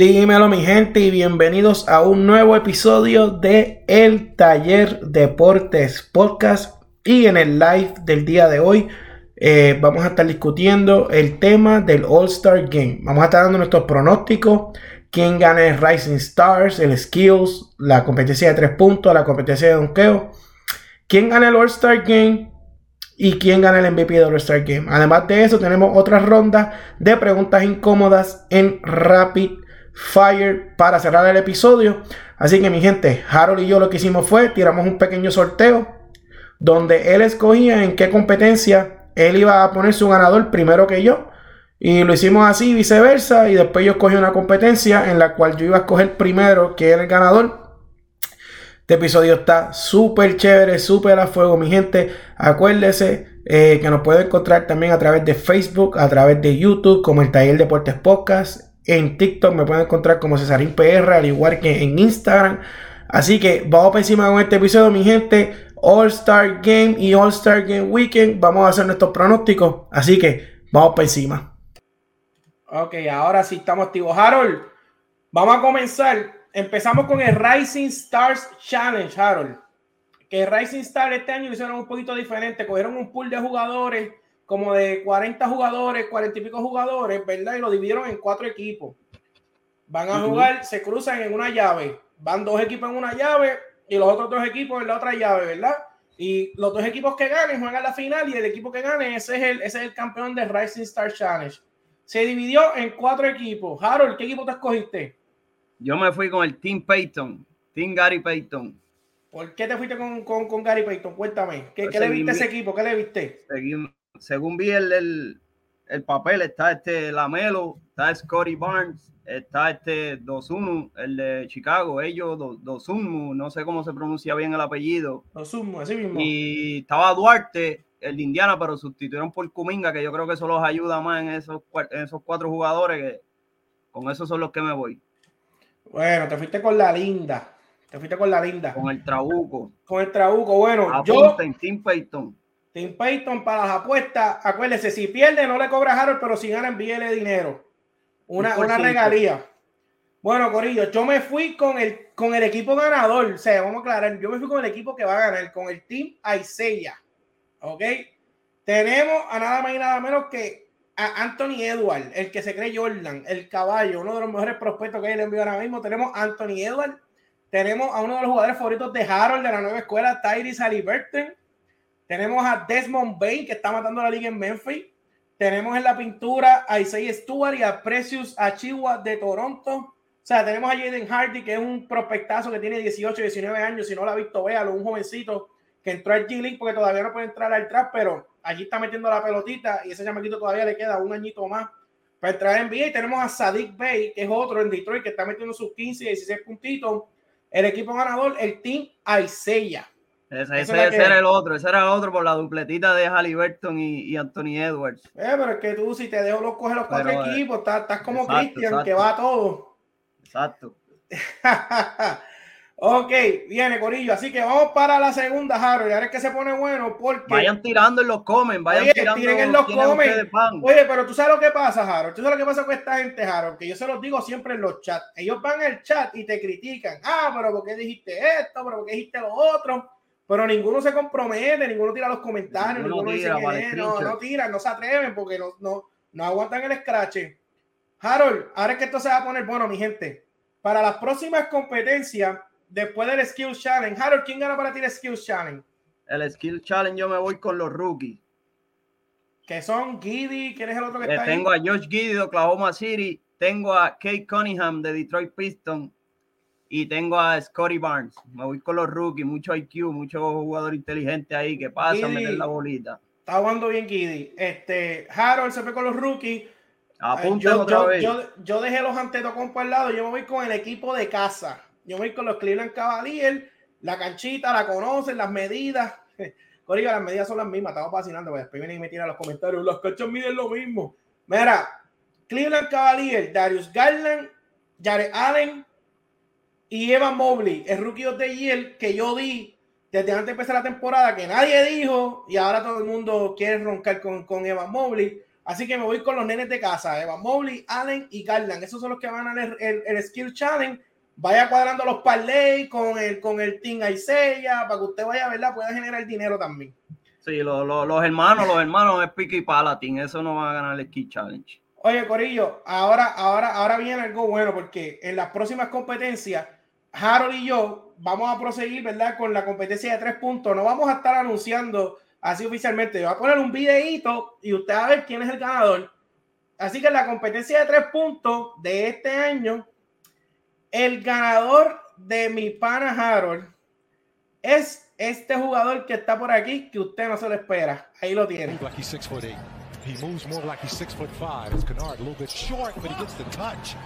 Dímelo mi gente y bienvenidos a un nuevo episodio de El Taller Deportes Podcast y en el live del día de hoy eh, vamos a estar discutiendo el tema del All Star Game. Vamos a estar dando nuestros pronósticos, quién gana el Rising Stars, el Skills, la competencia de tres puntos, la competencia de donkeo, quién gana el All Star Game y quién gana el MVP del All Star Game. Además de eso tenemos otras rondas de preguntas incómodas en Rapid Fire para cerrar el episodio. Así que mi gente, Harold y yo lo que hicimos fue tiramos un pequeño sorteo donde él escogía en qué competencia él iba a poner su ganador primero que yo. Y lo hicimos así, viceversa. Y después yo escogí una competencia en la cual yo iba a escoger primero que era el ganador. Este episodio está súper chévere, súper a fuego, mi gente. Acuérdese eh, que nos puede encontrar también a través de Facebook, a través de YouTube, como el Taller Deportes Podcast en TikTok me pueden encontrar como Cesarín PR, al igual que en Instagram. Así que vamos por encima con este episodio, mi gente. All Star Game y All Star Game Weekend. Vamos a hacer nuestros pronósticos. Así que vamos por encima. Ok, ahora sí estamos activos. Harold, vamos a comenzar. Empezamos con el Rising Stars Challenge, Harold. Que Rising Stars este año hicieron un poquito diferente. Cogieron un pool de jugadores como de 40 jugadores, 40 y pico jugadores, ¿verdad? Y lo dividieron en cuatro equipos. Van a jugar, se cruzan en una llave. Van dos equipos en una llave y los otros dos equipos en la otra llave, ¿verdad? Y los dos equipos que ganen juegan la final y el equipo que gane, ese es el, ese es el campeón de Rising Star Challenge. Se dividió en cuatro equipos. Harold, ¿qué equipo te escogiste? Yo me fui con el Team Payton, Team Gary Payton. ¿Por qué te fuiste con, con, Gary Payton? Cuéntame. ¿Qué, pues ¿qué le viste a ese equipo? ¿Qué le viste? Seguimos, según vi el, el, papel, está este Lamelo, está Scotty Barnes, está este Dosumu, el de Chicago, ellos, Dosumu, no sé cómo se pronuncia bien el apellido. Dosumu, así mismo. Y estaba Duarte, el de Indiana, pero sustituyeron por Kuminga, que yo creo que eso los ayuda más en esos, en esos cuatro jugadores, que con esos son los que me voy. Bueno, te fuiste con la linda. Te fuiste con la linda. Con el Trabuco. Con el Trabuco. Bueno, yo. Tim Payton. Tim Payton para las apuestas, acuérdese, si pierde no le cobra a Harold, pero si gana envíele dinero. Una, una regalía. Bueno, Corillo, yo me fui con el, con el equipo ganador. O sea, vamos a aclarar, yo me fui con el equipo que va a ganar, con el Team Aiseya. ¿Ok? Tenemos a nada más y nada menos que a Anthony Edward, el que se cree Jordan, el caballo, uno de los mejores prospectos que hay en el envío ahora mismo. Tenemos a Anthony Edward. Tenemos a uno de los jugadores favoritos de Harold de la nueva escuela, Tyrese Halliburton tenemos a Desmond Bain, que está matando la liga en Memphis. Tenemos en la pintura a Isaiah Stewart y a Precious Achiwa de Toronto. O sea, tenemos a Jaden Hardy, que es un prospectazo que tiene 18, 19 años. Si no lo ha visto, véalo, un jovencito que entró al G-League porque todavía no puede entrar al trap, pero allí está metiendo la pelotita y ese chamaquito todavía le queda un añito más para entrar en NBA. Y tenemos a Sadiq Bay, que es otro en Detroit, que está metiendo sus 15, 16 puntitos. El equipo ganador, el Team Isaiah. Ese, era el otro, ese era el otro por la dupletita de Halliburton y, y Anthony Edwards. Eh, pero es que tú, si te dejo los coger los cuatro eh, equipos, estás, como Cristian, que va a todo. Exacto. ok, viene Corillo. Así que vamos para la segunda, Harold. Ahora es que se pone bueno porque. Vayan tirando en los comen, vayan tirando en los comen. Oye, pero tú sabes lo que pasa, Harold. Tú sabes lo que pasa con esta gente, Harold. Que yo se los digo siempre en los chats. Ellos van al chat y te critican. Ah, pero ¿por qué dijiste esto? ¿Pero por qué dijiste lo otro? Pero ninguno se compromete, ninguno tira los comentarios, ninguno, dice que no, no tiran, no se atreven porque no, no, no aguantan el scratch. Harold, ahora es que esto se va a poner bueno, mi gente. Para las próximas competencias, después del Skill Challenge, Harold, ¿quién gana para ti el Skill Challenge? El Skill Challenge yo me voy con los rookies. Que son Giddy, ¿quién es el otro que eh, está Tengo a Josh Giddy de Oklahoma City, tengo a Kate Cunningham de Detroit Pistons, y tengo a Scotty Barnes. Me voy con los rookies, mucho IQ, mucho jugador inteligente ahí que pasa a meter la bolita. Está jugando bien Kiddy. Este, Harold se fue con los rookies. yo, yo, yo, yo, dejé los Antetokounmpo al lado. Yo me voy con el equipo de casa. Yo me voy con los Cleveland Cavaliers. La canchita la conocen, las medidas. Las medidas son las mismas. Estamos fascinando. Pues después vienen y me tiran los comentarios. Los cachos miden lo mismo. Mira, Cleveland Cavaliers, Darius Garland, Jared Allen, y Evan Mobley, el rookie of the year que yo di desde antes de empezar la temporada, que nadie dijo, y ahora todo el mundo quiere roncar con, con Evan Mobley. Así que me voy con los nenes de casa, Evan Mobley, Allen y Garland. Esos son los que van a el, el, Skill Challenge. Vaya cuadrando los parlay con el, con el Team Aiseya para que usted vaya, ¿verdad? Pueda generar dinero también. Sí, los, los, los hermanos, los hermanos es Pico y Palatin. Eso no va a ganar el Skill Challenge. Oye, Corillo, ahora, ahora, ahora viene algo bueno porque en las próximas competencias, Harold y yo vamos a proseguir, ¿verdad? Con la competencia de tres puntos. No vamos a estar anunciando así oficialmente. Yo voy a poner un videíto y usted va a ver quién es el ganador. Así que la competencia de tres puntos de este año, el ganador de mi pana Harold es este jugador que está por aquí que usted no se lo espera. Ahí lo tiene. He moves more like he's six foot five. It's a little bit short, but he gets the touch.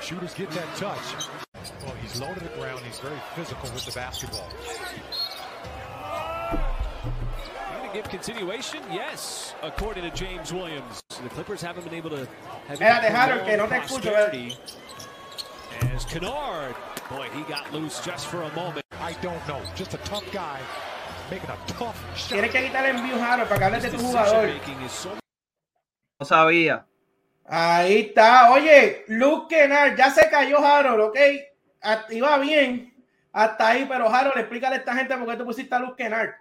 Shooters get that touch. Oh, he's low to the ground. He's very physical with the basketball. give continuation? Yes, according to James Williams. The Clippers haven't been able to have Espérate, que no te escucho. Eh. As Kennard, boy, he got loose just for a moment. I don't know, just a tough guy making a tough shot. Tienes que quitar el envío, Harold, para que hables de tu jugador. No sabía. Ahí está. Oye, Luke Kennard, ya se cayó Harold, ¿ok? Iba bien hasta ahí, pero Harold, explícale a esta gente por qué tú pusiste a Luke Kennard.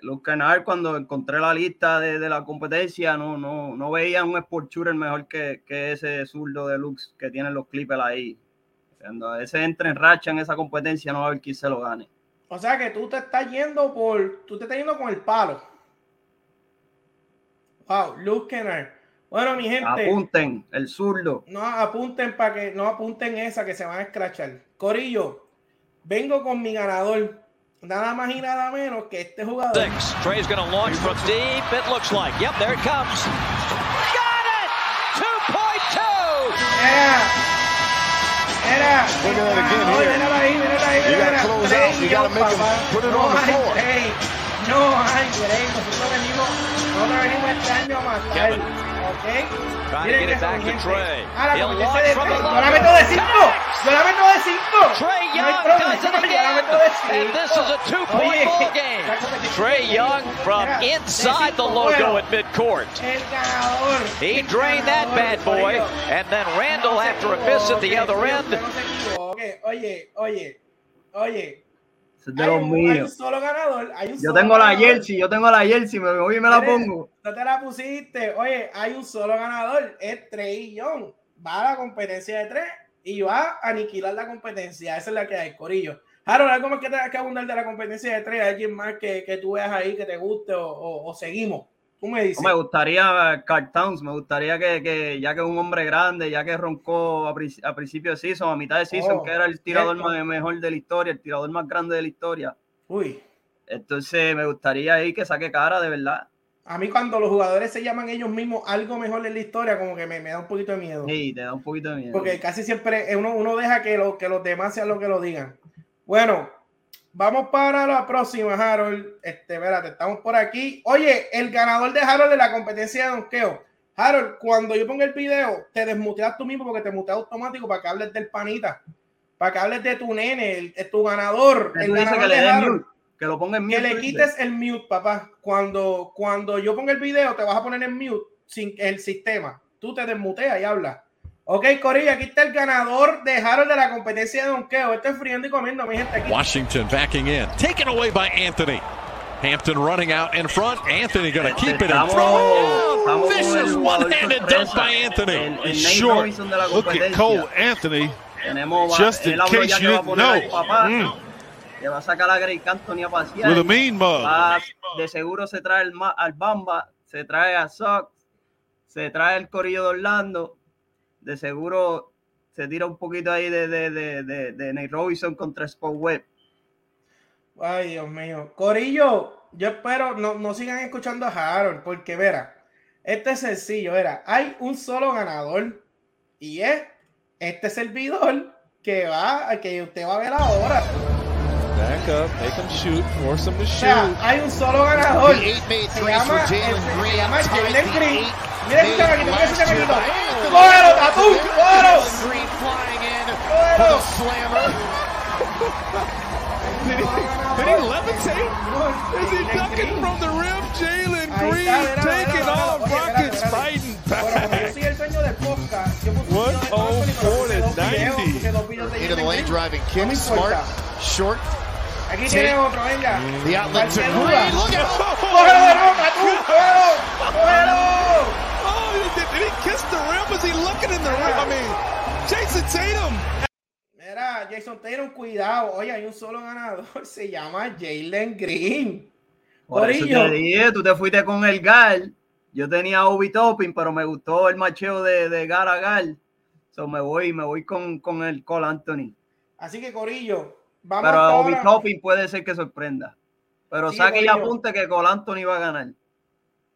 Los canales cuando encontré la lista de, de, la competencia no, no, no veía un sport shooter mejor que, que ese zurdo de Lux que tienen los Clippers ahí. Cuando ese entra en racha en esa competencia no va a haber quién se lo gane. O sea que tú te estás yendo por, tú te estás yendo con el palo. Wow, Luke Kennard. Bueno, mi gente. Apunten, el zurdo. No apunten para que no apunten esa que se van a escrachar. Corillo, vengo con mi ganador nada más y nada menos que este jugador. Six. Trey's going to launch from deep. It looks like. Yep, there it comes. Got it! 2.2. Era. Era. Look at that again here. Mírala ahí, mírala ahí, mírala. You got to close out. You got to make him put it no on the floor. No hay break. Nosotros venimos, nosotros venimos este año a matar. ¿Ok? Trying to get it back to Trey. Ahora, He'll launch from the low. Yo la meto de 5. Yo la meto de 5. Trey Young does it again. And this is a two-point ball game. Trey Young from inside the logo at midcourt. He drained that bad boy. And then Randall, after a miss at the other end. Oye, oye, oye. De los míos. Hay un solo ganador. Hay un yo tengo la jersey, yo tengo la jersey, me voy y me la pongo. No te la pusiste. Oye, hay un solo ganador. Es Trey Young. Va a la competencia de tres y va a aniquilar la competencia. Esa es la que hay, Corillo. Harold, ¿algo más que tengas que abundar de la competencia de tres? ¿Alguien más que, que tú veas ahí que te guste o, o, seguimos? Tú me dices. me gustaría Carl Towns, me gustaría que, que, ya que es un hombre grande, ya que roncó a, a principio de season, a mitad de season, oh, que era el tirador más, mejor de la historia, el tirador más grande de la historia. Uy. Entonces me gustaría ahí que saque cara de verdad. A mí cuando los jugadores se llaman ellos mismos algo mejor en la historia, como que me, me, da un poquito de miedo. Sí, te da un poquito de miedo. Porque casi siempre uno, uno deja que, lo, que los demás sean lo que lo digan. Bueno, vamos para la próxima, Harold. Este, espérate, estamos por aquí. Oye, el ganador de Harold de la competencia de donkeo. Harold, cuando yo ponga el video, te desmuteas tú mismo porque te muteas automático para que hables del panita. Para que hables de tu nene, el, tu ganador. El ganador de Harold. Que lo ponga en mute. Que le quites el mute, papá. Cuando, cuando yo ponga el video, te vas a poner en mute sin el sistema. Tú te desmuteas y hablas. Ok, Corilla, aquí está el ganador de Harold de la competencia de donkeo. Este es friendo y comiendo, mi gente. Aquí. Washington backing in. Taken away by Anthony. Hampton running out in front. Anthony going to keep it in front. Vicious one-handed dunk by Anthony. El, short. Look at Cole Anthony. Just in case you didn't know. Mm que va a sacar a Greg Anthony a pasear. Va, de seguro se trae el, al Bamba, se trae a Sox, se trae el Corillo de Orlando. De seguro se tira un poquito ahí de, de, de, de, de Nate Robinson contra Sport Web. Ay, Dios mío. Corillo, yo espero no, no sigan escuchando a Harold, porque verá, este es sencillo, verá, hay un solo ganador y es este servidor que va, que usted va a ver ahora. Back up, make them shoot, force them to shoot. hay un solo ganador. Se llama, se llama Jalen Green. Mira ese chamaquito, mira ese chamaquito. ¡Cógelo, Tatú! ¡Cógelo! ¡Cógelo! Did he, levitate? Is he ducking from the rim? Jalen Green taking off. Rockets fighting back. 104 to 90. Into the lane driving kick. Smart. Short. Aquí tiene otro, venga. The outlet to Green. Look at ¡Cógelo de roca, tú! ¡Cógelo! ¡Cógelo! Was he looking in the rim? I mean, Jason Tatum. Mira, Jason Tatum, cuidado. Oye, hay un solo ganador. Se llama Jalen Green. Por eso te dije, tú te fuiste con el Gal. Yo tenía Obi Topping, pero me gustó el macheo de, de Gal a Gal. So me voy, me voy con, con el Cole Anthony. Así que, Corillo, vamos Pero hasta Obi. Topping puede ser que sorprenda. Pero Sí, saque y apunte que Cole Anthony va a ganar.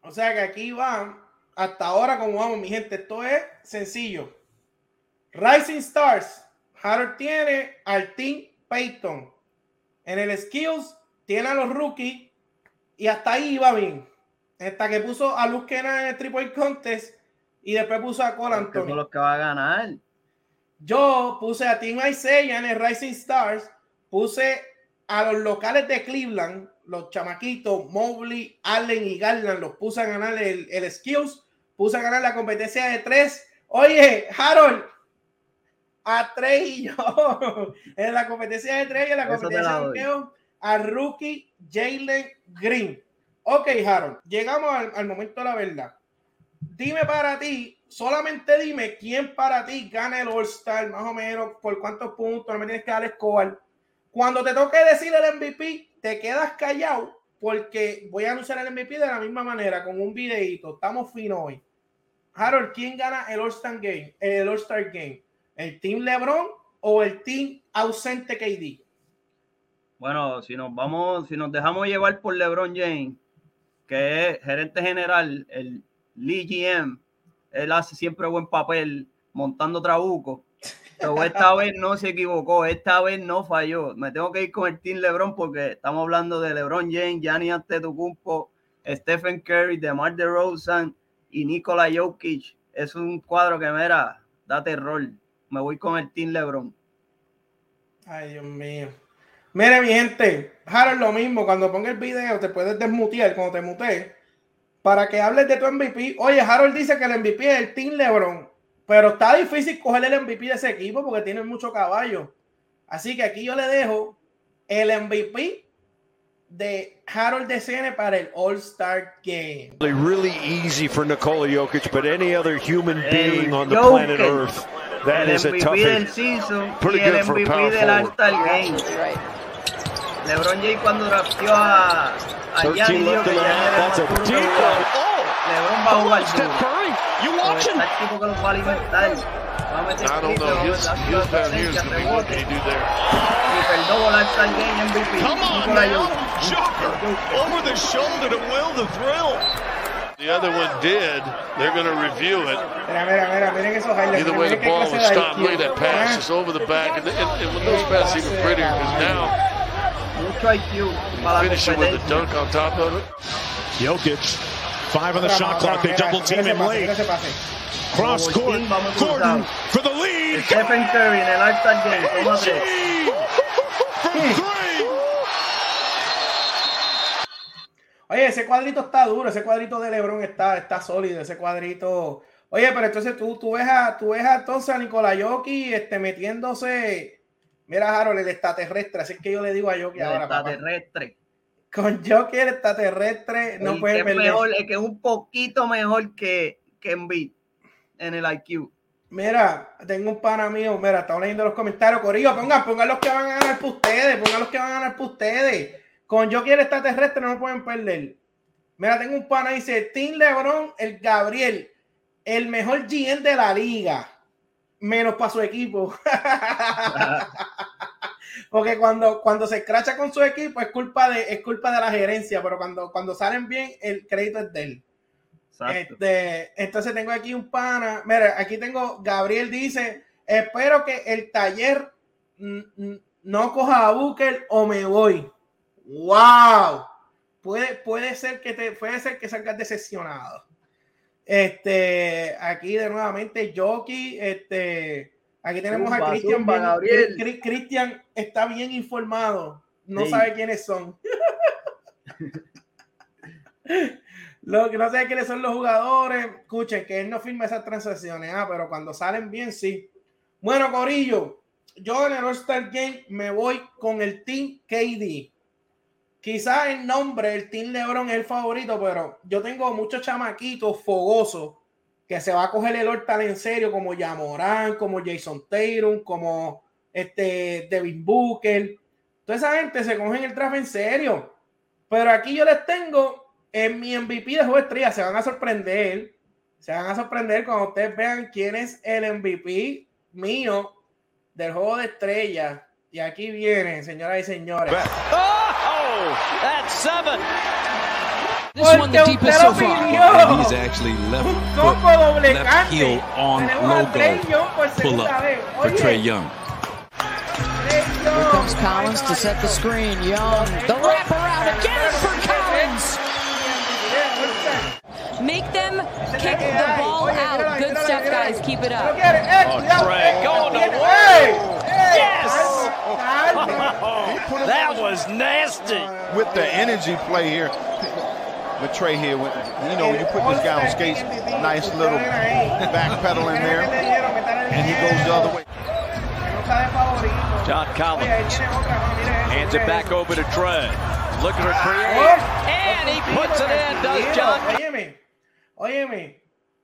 O sea que aquí va, hasta ahora como vamos, mi gente, esto es sencillo. Rising Stars, Harold tiene al Team Peyton. En el Skills tiene a los rookies y hasta ahí iba bien. Hasta que puso a Luz Kena en el Triple Contest y después puso a Cole Porque son Anthony. los que va a ganar. Yo puse a Team Isaiah en el Rising Stars, puse a los locales de Cleveland, los chamaquitos, Mobley, Allen y Garland, los puse a ganar el, el Skills, puse a ganar la competencia de tres. Oye, Harold, a tres y yo, en la competencia de tres y en la competencia de bloqueo, a rookie Jalen Green. Ok, Harold, llegamos al, al momento de la verdad. Dime para ti, solamente dime quién para ti gana el All-Star, más o menos, por cuántos puntos, no me tienes que dar score. Cuando te toque decir el MVP, te quedas callado porque voy a anunciar el MVP de la misma manera, con un videito. Estamos finos hoy. Harold, ¿quién gana el All-Star Game? El All-Star Game. ¿El Team LeBron o el Team ausente KD? Bueno, si nos vamos, si nos dejamos llevar por LeBron James, que es gerente general, el Lee GM, él hace siempre buen papel montando trabuco. Esta vez no se equivocó, esta vez no falló. Me tengo que ir con el Team LeBron porque estamos hablando de LeBron James, Gianni Antetokounmpo, Stephen Curry, DeMar DeRozan y Nikola Jokic. Es un cuadro que mira, da terror. Me voy con el Team LeBron. Ay, Dios mío. Mire, mi gente, Harold, lo mismo. Cuando ponga el video, te puedes desmutear cuando te mutees para que hables de tu MVP. Oye, Harold dice que el MVP es el Team LeBron, pero está difícil coger el MVP de ese equipo porque tiene mucho caballo. Así que aquí yo le dejo el MVP de Harold DCN para el All-Star Game. Really easy for Nikola Jokic, but any other human being on the planet Earth, that is a MVP toughie. del season Pretty y el good for MVP power del forward. All-Star Game. LeBron James cuando drafteó a, a 13 Gianni dijo que era el a más. Oh, LeBron va jugar watching? está el tipo que los va a alimentar. Va a meter I don't triple, know. va a His, meter his down here is asistencia, going to be what rebote. can he do there? Y perdomo el All-Star Game MVP. Come on Nikola now, Jokic. Joker, over the shoulder to will the thrill. The other one did. They're going to review it. Mira, mira, mira, miren esos highlights. Either way, the Miren qué ball clase was de stopped. IQ. Look at that pass. Ah. It's over the back. And, and, and when those passes even prettier because now Mucho IQ para la finishing with a competencia. dunk on top of it. Jokic, five on the shot clock. They double team him late. Cross court. Gordon for the lead. Stephen Curry en el All-Star Game. Toma three. Oye, ese cuadrito está duro, ese cuadrito de LeBron está, está sólido, ese cuadrito. Oye, pero entonces tú, tú ves a, tú ves a entonces a Nikola Jokic este, metiéndose. Mira, Harold, el extraterrestre, así es que yo le digo a Jokic El ahora. papá. Con Jokic el extraterrestre no el puede que es perder. mejor, el que es un poquito mejor que, que Embiid en el IQ. Mira, tengo un pana mío, mira, estaba leyendo los comentarios, Corillo, pongan, pongan los que van a ganar por ustedes, pongan los que van a ganar por ustedes. Con Jokic el extraterrestre no pueden perder. Mira, tengo un pana, dice, Team LeBron, el Gabriel, el mejor GM de la liga, menos para su equipo. Porque cuando, cuando se escracha con su equipo es culpa de, es culpa de la gerencia, pero cuando, cuando salen bien, el crédito es de él. Exacto. Este, entonces tengo aquí un pana. Mira, aquí tengo Gabriel dice: Espero que el taller no coja a Booker o me voy. ¡Wow! Puede, puede ser que te puede ser que salgas decepcionado. Este, aquí de nuevamente Jockey, este, aquí tenemos a Zumba, Cristian. zumba, bien- Gabriel. Cri- Cri- Cristian está bien informado. no Sí. sabe quiénes son. Lo que no sabe quiénes son los jugadores, escuchen que él no firma esas transacciones, ah, pero cuando salen bien, sí. Bueno, Corillo, yo en el All-Star Game me voy con el Team KD. Quizás el nombre, el Team LeBron es el favorito, pero yo tengo muchos chamaquitos fogosos que se va a coger el All-Star en serio, como Yamoran, como Jason Tatum, como este Devin Booker. Toda esa gente se cogen el draft en serio. Pero aquí yo les tengo en mi MVP de juego de estrella. Se van a sorprender. Se van a sorprender cuando ustedes vean quién es el MVP mío del juego de estrella. Y aquí viene, señoras y señores. Oh, that's seven. This one the deepest usted so lo far. pidió. And he's actually left Un foot, combo doble left heel on Tenemos no a Trey go Young por pull up for Trey Young. Here comes Collins to set the screen. Young, the wraparound again for Collins. Make them kick the ball out. Good stuff, guys. Keep it up. Eh, oh, Trey, going to work. Yes. That was nasty. with the energy play here. With Trey here, with, you know, you put this guy on skates, nice little back pedal in there, and he goes the other way. John Collins hands it back over to Trey. Looking to create, and he puts it in, does John Óyeme, óyeme,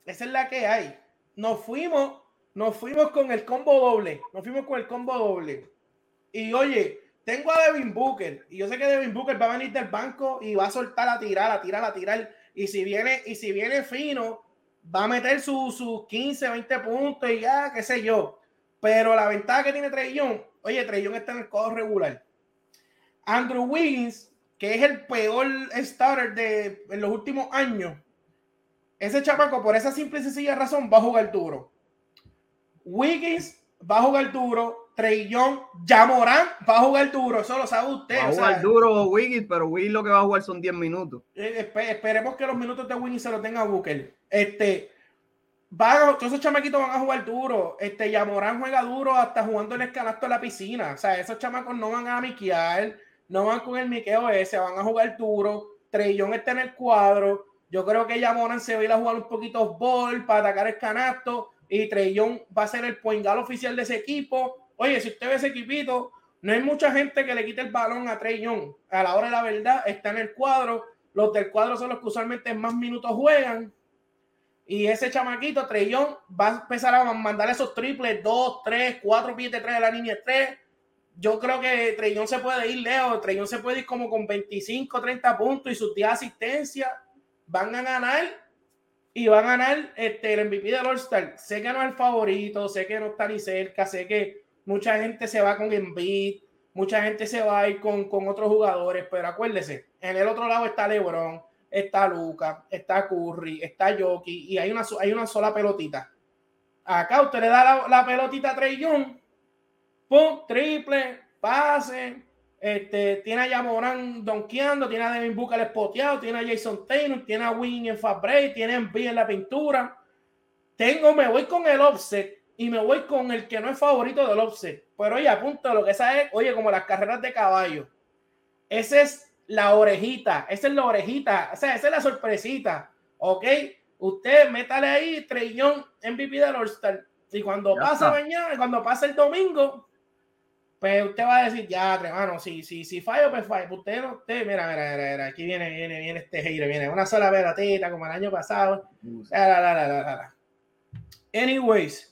esa es la que hay. Nos fuimos, nos fuimos con el combo doble. Nos fuimos con el combo doble. Y oye, tengo a Devin Booker. Y yo sé que Devin Booker va a venir del banco y va a soltar a tirar, a tirar, a tirar. Y si viene, y si viene fino, va a meter sus sus 15, 20 puntos y ya, qué sé yo. Pero la ventaja que tiene Young, oye, Young está en el codo regular. Andrew Wiggins, que es el peor starter de en los últimos años, ese chamaco, por esa simple y sencilla razón, va a jugar duro. Wiggins va a jugar duro. Trey Young, Jamoran va a jugar duro. Eso lo sabe usted. Va a o sea, jugar duro Wiggins, pero Wiggins lo que va a jugar son 10 minutos. eh, espe- esperemos que los minutos de Wiggins se los tenga Booker. Este, van a- todos esos chamaquitos van a jugar duro. Este, Yamorán juega duro hasta jugando en el canasto de la piscina. O sea, esos chamacos no van a miquear, no van con el miqueo ese, van a jugar duro. Trellón está en el cuadro. Yo creo que Yamoran se va a ir a jugar un poquito ball para atacar el canasto. Y Trellón va a ser el poingal oficial de ese equipo. Oye, si usted ve ese equipito, no hay mucha gente que le quite el balón a Trey Young. A la hora de la verdad, está en el cuadro. Los del cuadro son los que usualmente más minutos juegan. Y ese chamaquito, Trey Young, va a empezar a mandar esos triples, 2, 3, 4 pies de 3 de la línea 3. Yo creo que Trey Young se puede ir lejos. Trey Young se puede ir como con 25, 30 puntos y sus 10 asistencias. Van a ganar y van a ganar este, el MVP del All-Star. Sé que no es el favorito, sé que no está ni cerca, sé que mucha gente se va con Embiid, mucha gente se va a ir con, con otros jugadores, pero acuérdese, en el otro lado está LeBron, está Luca, está Curry, está Jokic y hay una, hay una sola pelotita. Acá usted le da la, pelotita a Trey Young, pum, triple, pase, este, tiene a Yamoran donkeando, tiene a Devin Booker espoteado, tiene a Jason Taylor, tiene a Wing en fast break, tiene a Embiid en la pintura. Tengo, me voy con el offset y me voy con el que no es favorito del offset. Pero oye, apunta lo que sabe, oye, como las carreras de caballo. Esa es la orejita, esa es la orejita, o sea, esa es la sorpresita, ¿ok? Usted métale ahí, Trellón, MVP del All-Star. Y cuando Ya está. mañana, cuando pase el domingo, pues usted va a decir, ya, hermano, si, si, si fallo, pues fallo. Usted no, usted, mira, mira, mira, mira, aquí viene, viene, viene este hater, viene una sola pelotita como el año pasado. La, la, la, la, la, la. Anyways,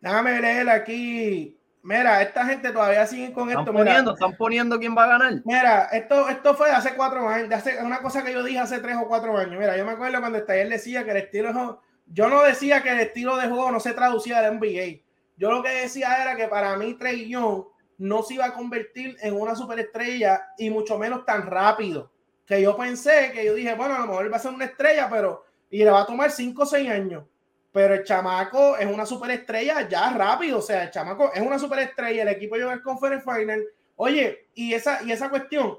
déjame leer aquí. Mira, esta gente todavía sigue con Están esto. Mira, poniendo, están poniendo quién va a ganar. Mira, esto, esto fue de hace cuatro años, de hace, una cosa que yo dije hace tres o cuatro años. Mira, yo me acuerdo cuando el taller decía que el estilo yo no decía que el estilo de juego no se traducía del NBA. Yo lo que decía era que para mí Trey Young no se iba a convertir en una superestrella y mucho menos tan rápido. Que yo pensé, que yo dije, bueno, a lo mejor va a ser una estrella, pero y le va a tomar cinco o seis años. Pero el chamaco es una superestrella ya rápido. O sea, el chamaco es una superestrella. El equipo llegó al Conference Final. Oye, y esa, y esa cuestión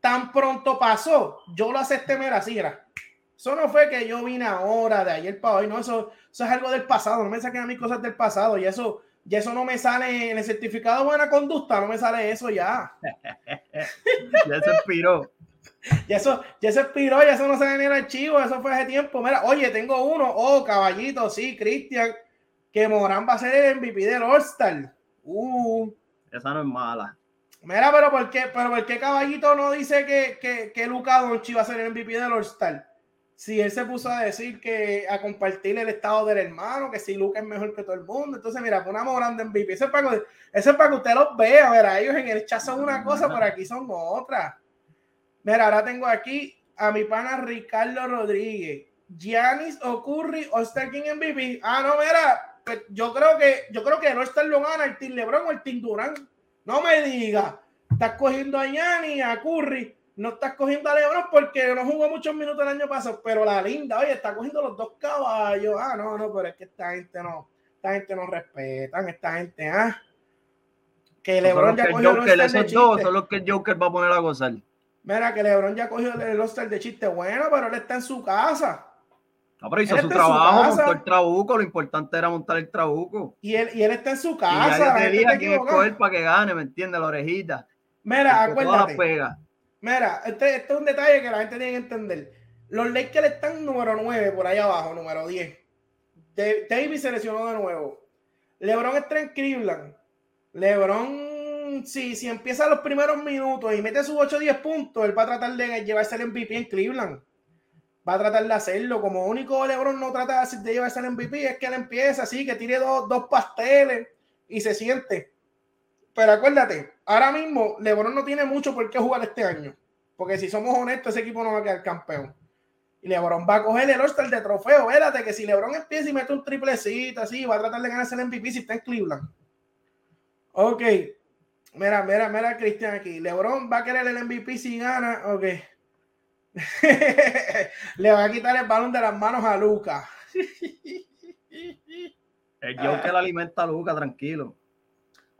tan pronto pasó. Yo lo acepté, mira, así era. Eso no fue que yo vine ahora, de ayer para hoy. No, eso, eso es algo del pasado. No me saquen a mí cosas del pasado. Y eso, Y eso no me sale en el certificado de buena conducta, no me sale eso ya. ya se expiró. Ya eso, ya se expiró, ya eso no en el archivo, eso fue hace tiempo. Mira, oye, tengo uno, oh, caballito, sí, Cristian, que Morán va a ser el MVP del All-Star. Uh. Esa no es mala. Mira, pero ¿por qué, pero ¿por qué Caballito no dice que, que, que Luca Doncic va a ser el MVP del All-Star? Si él se puso a decir que a compartir el estado del hermano, que si Luca es mejor que todo el mundo. Entonces, mira, una Morán de MVP. Eso es, para que, eso es para que usted los vea. Mira, ellos en el chat son una cosa, pero aquí son otra. Mira, ahora tengo aquí a mi pana Ricardo Rodríguez. Giannis Ocurri, All-Star King MVP. Ah, no, mira, pues yo creo que yo creo que el All-Star lo gana el Team LeBron o el Team Durant. No me diga, estás cogiendo a Giannis, a Curry, no estás cogiendo a LeBron porque no jugó muchos minutos el año pasado, pero la linda, oye, está cogiendo los dos caballos. Ah, no, no, pero es que esta gente no, esta gente no respetan, esta gente, ah. Que LeBron ya cogió esos dos son los que el Joker va a poner a gozar. Mira, que LeBron ya cogió el All-Star de chiste bueno, pero él está en su casa. No, pero hizo su trabajo, montó el trabuco, lo importante era montar el trabuco. Y él, y él está en su casa. Y ya día que escoger para que gane, ¿me entiendes? La orejita. Mira, acuérdate. Mira, este, este, es un detalle que la gente tiene que entender. Los Lakers están número 9 por ahí abajo, número 10. Davis se lesionó de nuevo. LeBron está en Cleveland. LeBron, si, si empieza los primeros minutos y mete sus 8 o 10 puntos, él va a tratar de llevarse el MVP en Cleveland va a tratar de hacerlo. Como único LeBron no trata de llevarse el MVP, es que él empieza así, que tire dos, dos pasteles y se siente. Pero acuérdate, ahora mismo LeBron no tiene mucho por qué jugar este año. Porque si somos honestos, ese equipo no va a quedar campeón. Y LeBron va a coger el All-Star de trofeo. Vérate que si LeBron empieza y mete un triplecito así, va a tratar de ganarse el MVP si está en Cleveland. Ok. Mira, mira, mira, Cristian aquí. LeBron va a querer el MVP si gana. Ok. Le va a quitar el balón de las manos a Luca. el Joker ah. alimenta a Luca, tranquilo.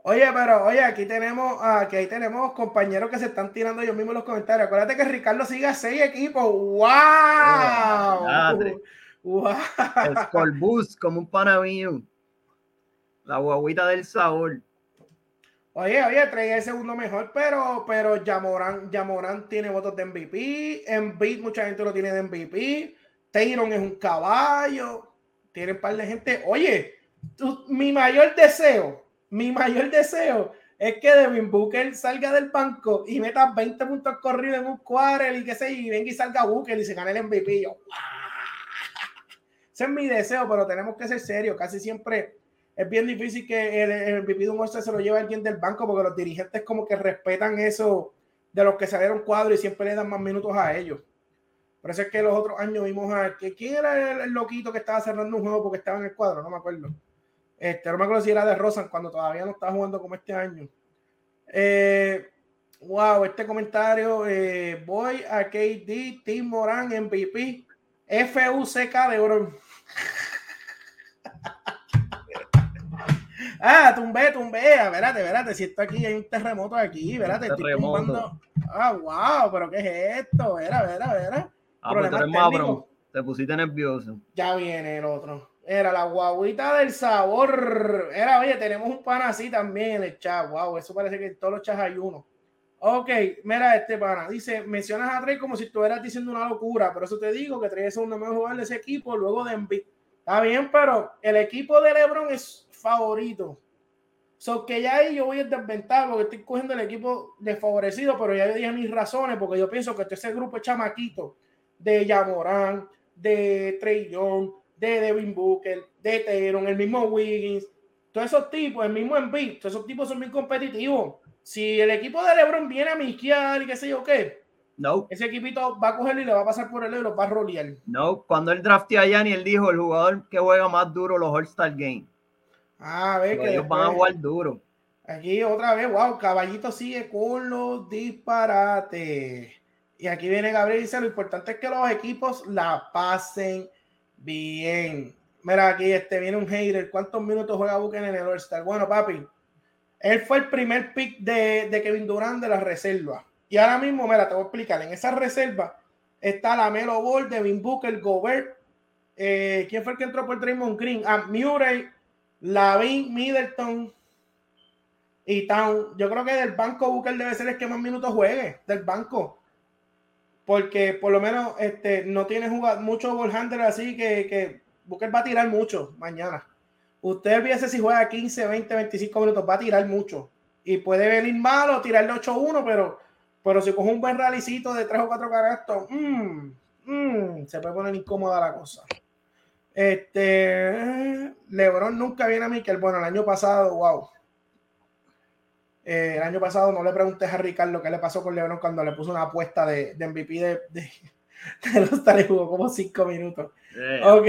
Oye, pero oye, aquí tenemos, aquí ahí tenemos compañeros que se están tirando ellos mismos los comentarios. Acuérdate que Ricardo sigue a seis equipos. ¡Wow! ¡Wow! El Scorbus, como un pana mío. La guaguita del sabor. Oye, oye, trae el segundo mejor, pero, pero Yamoran, Yamoran tiene votos de MVP. Beat mucha gente lo tiene de MVP. Tayron es un caballo. Tiene un par de gente. Oye, mi mayor deseo, mi mayor deseo es que Devin Booker salga del banco y meta 20 puntos corridos en un quarter y que se y venga y salga Booker y se gane el MVP. Ese es mi deseo, pero tenemos que ser serios. Casi siempre es bien difícil que el, el MVP de un se lo lleve alguien del banco porque los dirigentes como que respetan eso de los que salieron cuadro y siempre le dan más minutos a ellos. Por eso es que los otros años vimos a que quién era el, loquito que estaba cerrando un juego porque estaba en el cuadro, no me acuerdo. Este, no me acuerdo si era de Rosan cuando todavía no estaba jugando como este año. Eh, wow, este comentario. Eh, voy a KD, Tim Moran, MVP, FUCK de oro. Ah, tumbé, tumbé. Espérate, espérate. Si esto aquí hay un terremoto aquí, espérate. Estoy tumbando. Ah, wow, pero ¿qué es esto? Verá, verá, verá. Ah, pues tú Te pusiste nervioso. Ya viene el otro. Era la guaguita del sabor. Era, oye, tenemos un pan así también en el chat. Wow, eso parece que en todos los chats hay uno. Ok, mira este pana. Dice, mencionas a Trey como si estuvieras diciendo una locura, pero eso te digo que Trey es uno mejor jugador de ese equipo luego de Embiid. Está bien, pero el equipo de LeBron es favorito. So que ya ahí yo voy a desventaja porque estoy cogiendo el equipo desfavorecido, pero ya dije mis razones porque yo pienso que este ese grupo es chamaquito de Yamorán, de Trey Young, de Devin Booker, de Teron, el mismo Wiggins, todos esos tipos, el mismo Embiid, todos esos tipos son muy competitivos. Si el equipo de LeBron viene a miquear y qué sé yo qué, no. Ese equipito va a cogerlo y le va a pasar por el y lo va a rolear. No, cuando él drafteó a Yanni, él dijo el jugador que juega más duro los All-Star Games. Ah, a ver que ellos van a jugar duro. Aquí otra vez, wow, Caballito sigue con los disparates. Y aquí viene Gabriel y dice, lo importante es que los equipos la pasen bien. Mira, aquí este viene un hater. ¿Cuántos minutos juega Buken en el All-Star? Bueno, papi, él fue el primer pick de, de, Kevin Durant de la reserva. Y ahora mismo, mira, te voy a explicar. En esa reserva está la Melo Ball, Devin Booker, Gobert. Eh, ¿Quién fue el que entró por Draymond Green? Ah, Murray, Lavin, Middleton y Town. Yo creo que del banco Booker debe ser el que más minutos juegue, del banco. Porque por lo menos este, no tiene jugado mucho ball handler así que, que Booker va a tirar mucho mañana. Usted olvídese si juega 15, 20, 25 minutos, va a tirar mucho. Y puede venir malo, tirarle 8-1, pero, pero si coge un buen rallycito de 3 o 4 caractos, mmm, mmm, se puede poner incómoda la cosa. Este, Lebron nunca viene a mí, que bueno, el año pasado, wow. Eh, el año pasado no le pregunté a Ricardo qué le pasó con Lebron cuando le puso una apuesta de, de MVP de, de, de los tales jugó como 5 minutos. Yeah. Ok.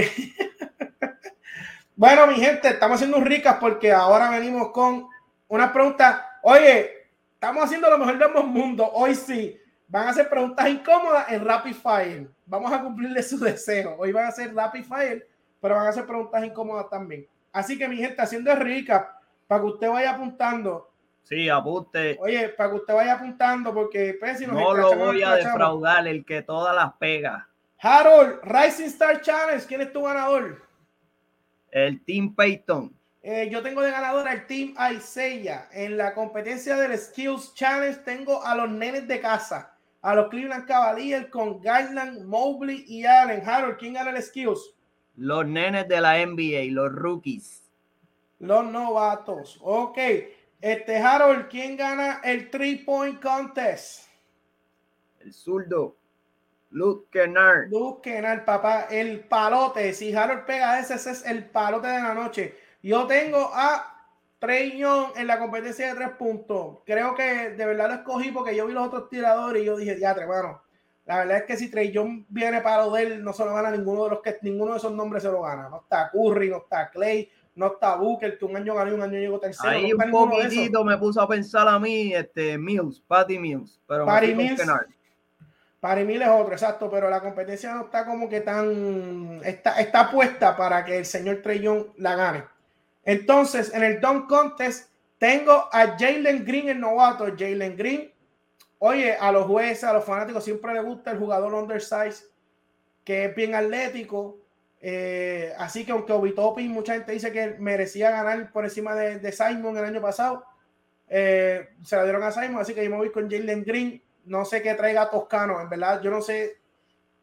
bueno, mi gente, estamos haciendo un ricas porque ahora venimos con una pregunta. Oye, estamos haciendo lo mejor de ambos mundos. Hoy sí. Van a hacer preguntas incómodas en Rapid Fire. Vamos a cumplirle su deseo. Hoy van a hacer Rapid Fire pero van a hacer preguntas incómodas también. Así que, mi gente, haciendo el recap, para que usted vaya apuntando. Sí, apunte. Oye, para que usted vaya apuntando, porque pues, si no lo voy a defraudar, el que todas las pega. Harold, Rising Star Challenge, ¿quién es tu ganador? El Team Peyton. Eh, yo tengo de ganador al Team Isaiah. En la competencia del Skills Challenge tengo a los nenes de casa, a los Cleveland Cavaliers con Garland, Mobley y Allen. Harold, ¿quién gana el Skills? Los nenes de la NBA, los rookies. Los novatos. Ok. Este, Harold, ¿quién gana el three point contest? El zurdo. Luke Kennard. Luke Kennard, papá. El palote. Si Harold pega ese, ese es el palote de la noche. Yo tengo a Trey Young en la competencia de tres puntos. Creo que de verdad lo escogí porque yo vi los otros tiradores y yo dije, ya, hermano. La verdad es que si Trey Young viene para lo de él, no se lo gana ninguno de los que ninguno de esos nombres se lo gana. No está Curry, no está Clay, no está Booker, que un año ganó y un año llegó tercero. Ahí no un poquitito me puso a pensar a mí, este Mills, Patty Mills, pero Patty Mills, Patty Mills es otro, exacto, pero la competencia no está como que tan está, está puesta para que el señor Trey Young la gane. Entonces, en el Dunk Contest tengo a Jalen Green, el novato, Jalen Green Oye, a los jueces, a los fanáticos siempre les gusta el jugador undersize, que es bien atlético. Eh, así que aunque Obitopi, mucha gente dice que merecía ganar por encima de, de Simon el año pasado, eh, se la dieron a Simon, así que yo me voy con Jalen Green. No sé qué traiga Toscano, en verdad, yo no sé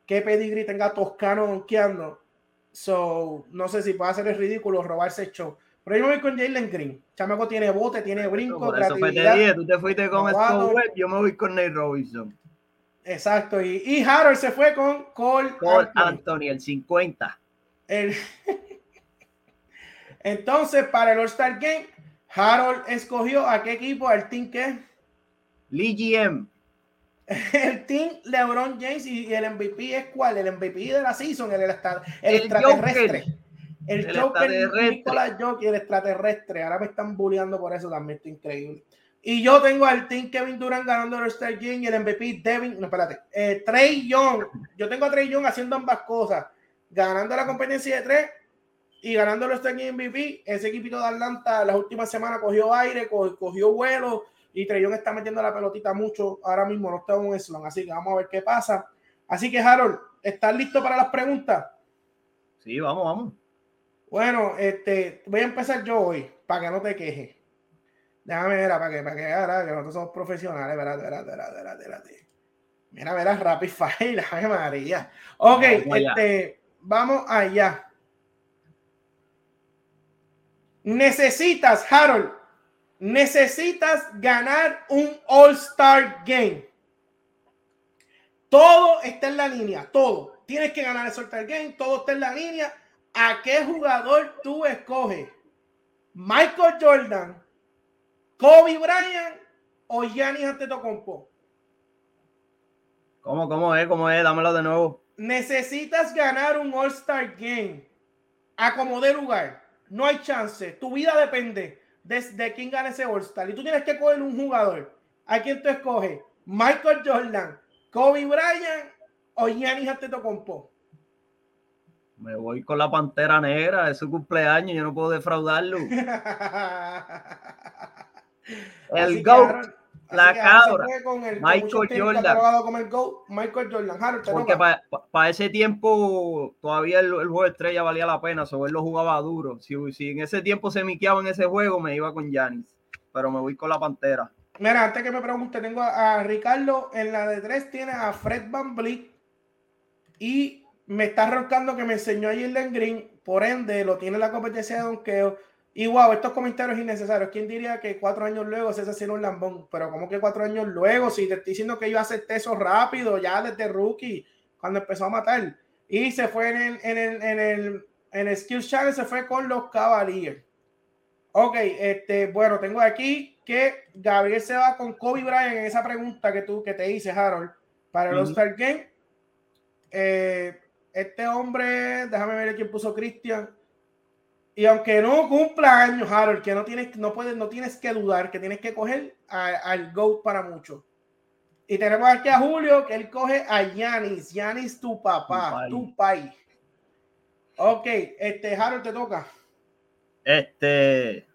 qué pedigrí tenga Toscano donkeando. So, no sé si puede hacer el ridículo robarse el show. Pero yo me voy con Jalen Green. Chamaco tiene bote, tiene brinco, Por eso fue dije, tú te fuiste con Scott Webb, yo me voy con Nate Robinson. Exacto, y, y Harold se fue con Cole, Cole Anthony. Anthony, el 50. El... Entonces, para el All-Star Game, Harold escogió a qué equipo, al team que Lee GM. El team LeBron James y el MVP es cuál? El MVP de la season, el, el, el extraterrestre. Joker. El, El Joker. Nicolas Jokic, el extraterrestre. Ahora me están bulleando por eso también, está increíble. Y yo tengo al Team Kevin Durant ganando el All-Star Game y el MVP Devin, no, espérate, eh, Trey Young. Yo tengo a Trey Young haciendo ambas cosas, ganando la competencia de tres y ganando el All-Star Game MVP. Ese equipito de Atlanta las últimas semanas cogió aire, co- cogió vuelo y Trey Young está metiendo la pelotita mucho. Ahora mismo no está en un slum, así que vamos a ver qué pasa. Así que Harold, ¿estás listo para las preguntas? Sí, vamos, vamos. Bueno, este, voy a empezar yo hoy, para que no te quejes. Déjame ver, para que, para que veas que nosotros somos profesionales, espérate, espérate, espérate, espérate. Mira, mira, Rapid Fire, Ave María. Ok, Vamos allá. este, vamos allá. Necesitas, Harold, necesitas ganar un All-Star Game. Todo está en la línea, todo. Tienes que ganar el All-Star Game, todo está en la línea. ¿A qué jugador tú escoges? ¿Michael Jordan, Kobe Bryant o Giannis Antetokounmpo? ¿Cómo, cómo es? ¿Cómo es? Dámelo de nuevo. Necesitas ganar un All-Star Game. A como de lugar. No hay chance. Tu vida depende de, de quién gane ese All-Star. Y tú tienes que coger un jugador. ¿A quién tú escoges? ¿Michael Jordan, Kobe Bryant o Giannis Antetokounmpo? Me voy con la pantera negra, es su cumpleaños, yo no puedo defraudarlo. El GOAT. La cabra. el Michael Jordan. el GOAT, Michael Jordan. Harold, Porque para ese tiempo todavía el, el juego de estrella valía la pena, sobre él lo jugaba duro. Si, si en ese tiempo se miqueaba en ese juego, me iba con Giannis. Pero me voy con la pantera. Mira, antes que me pregunte, tengo a, a Ricardo en la de tres, tiene a Fred Van Vliet y me está roncando que me enseñó ayer Len Green, por ende lo tiene en la competencia de donqueo. Y wow, estos comentarios innecesarios. ¿Quién diría que cuatro años luego se hace un lambón? Pero como que cuatro años luego, si te estoy diciendo que yo acepté eso rápido, ya desde rookie, cuando empezó a matar. Y se fue en el, en el, en el, en el Skills Challenge, se fue con los Cavaliers. Ok, este, bueno, tengo aquí que Gabriel se va con Kobe Bryant en esa pregunta que tú que te hice, Harold, para el Ujú. All-Star Game. Eh, este hombre, déjame ver quién puso Cristian. Y aunque no cumpla años, Harold, que no tienes, no puedes, no tienes que dudar, que tienes que coger al GOAT para mucho. Y tenemos aquí a Julio, que él coge a Yanis. Yanis, tu papá, Tu pai. Ok, este, Harold, te toca. Este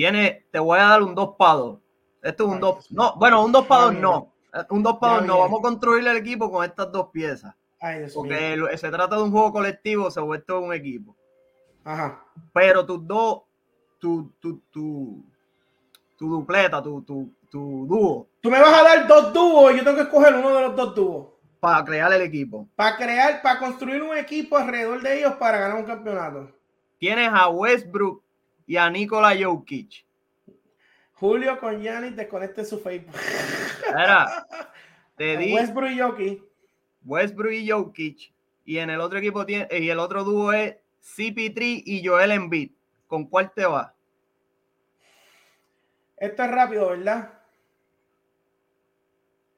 tiene, te voy a dar un 2 para 2. Esto es un Ay, 2. Dios No, bueno, un 2 para Ya 2 viene. no. Un 2 para Ya 2 no. Vamos a construir el equipo con estas dos piezas. Ay, Dios mío. Porque se trata de un juego colectivo, se vuelve un equipo. Ajá. Pero tus dos, tu, tu, tu, tu dupleta, tu, tu, tu dúo, Tú me vas a dar dos dúos y yo tengo que escoger uno de los dos dúos. para crear el equipo. Para crear, para construir un equipo alrededor de ellos para ganar un campeonato. Tienes a Westbrook y a Nikola Jokic. Julio con Yanis desconecte su Facebook. Era, te di Westbrook y Jokic. Westbrook y Jokic. Y en el otro equipo tiene, y el otro dúo es CP3 y Joel Embiid. ¿Con cuál te va? Esto es rápido, ¿verdad?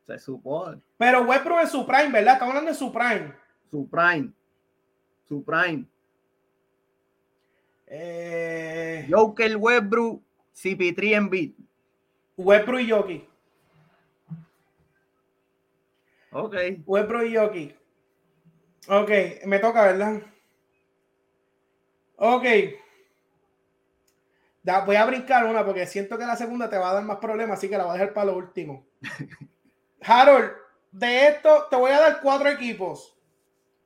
Se supone. Pero Westbrook en su prime, ¿verdad? Estamos hablando de su prime. Su prime. Su prime. Eh, Joker Westbrook, CP3 Embiid. Westbrook y Jokic. Ok. Westbrook y Jokic. Ok, me toca, ¿verdad? Ok. Da- voy a brincar una porque siento que la segunda te va a dar más problemas, así que la voy a dejar para lo último. Harold, de esto te voy a dar cuatro equipos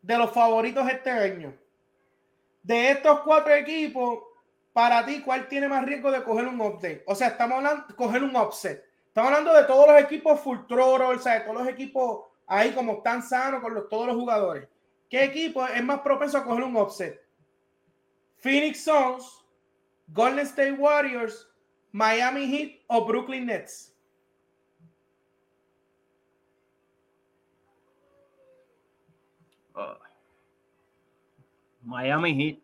de los favoritos este año. De estos cuatro equipos, para ti, ¿cuál tiene más riesgo de coger un update? O sea, estamos hablando de coger un offset. Estamos hablando de todos los equipos full throttle, o sea, de todos los equipos ahí como están sanos con los, todos los jugadores. ¿Qué equipo es más propenso a coger un offset? Phoenix Suns, Golden State Warriors, Miami Heat o Brooklyn Nets. Ah. Miami Heat.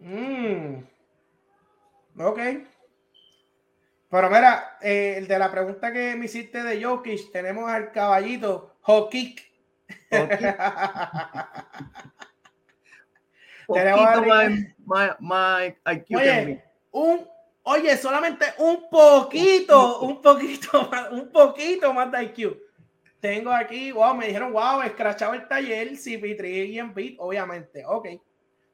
Mm. Ok. Pero mira, eh, el de la pregunta que me hiciste de Jokic, tenemos al caballito Jokic. Tenemos más, más IQ Oye, un, oye, solamente un poquito, un poquito más, un poquito más de IQ. Tengo aquí, wow, me dijeron, wow, escrachado el taller, CP3 y Embiid, obviamente, ok.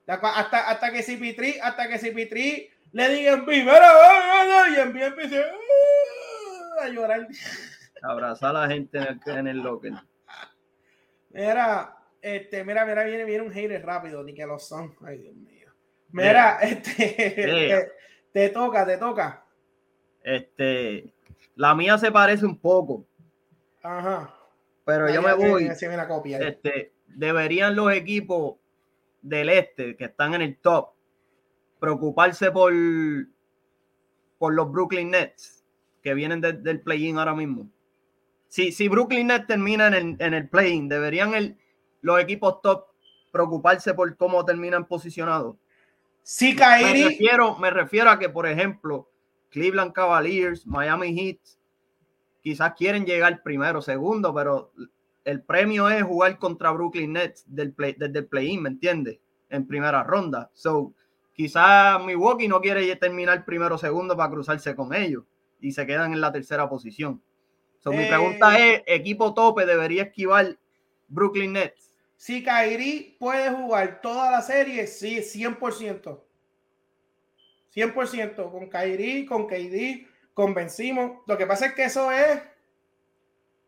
Hasta, hasta que CP3, hasta que CP3 le diga Embiid, mira, ay, ay, ay", y Embiid empiece "Ah", a llorar. Abrazar a la gente en el, en el locker. Mira, este, mira, mira, viene, viene un hater rápido, ni que lo son. Ay, Dios mío. Mira, este, te, te toca, te toca. Este, la mía se parece un poco, Ajá. pero yo me voy. Este, deberían los equipos del este que están en el top preocuparse por, por los Brooklyn Nets que vienen de- del play-in ahora mismo. Si, si Brooklyn Nets termina en el, en el play-in, deberían el- los equipos top preocuparse por cómo terminan posicionados. Si Me Kairi, refiero, me refiero a que, por ejemplo, Cleveland Cavaliers, Miami Heat, quizás quieren llegar primero, segundo, pero el premio es jugar contra Brooklyn Nets del play, desde el play-in, ¿me entiendes? En primera ronda. So, quizás Milwaukee no quiere terminar primero o segundo para cruzarse con ellos y se quedan en la tercera posición. So, mi Eh. pregunta es, ¿equipo tope debería esquivar Brooklyn Nets? si Kairi puede jugar toda la serie, sí, 100%. 100% con Kairi, con KD, convencimos. Lo que pasa es que eso es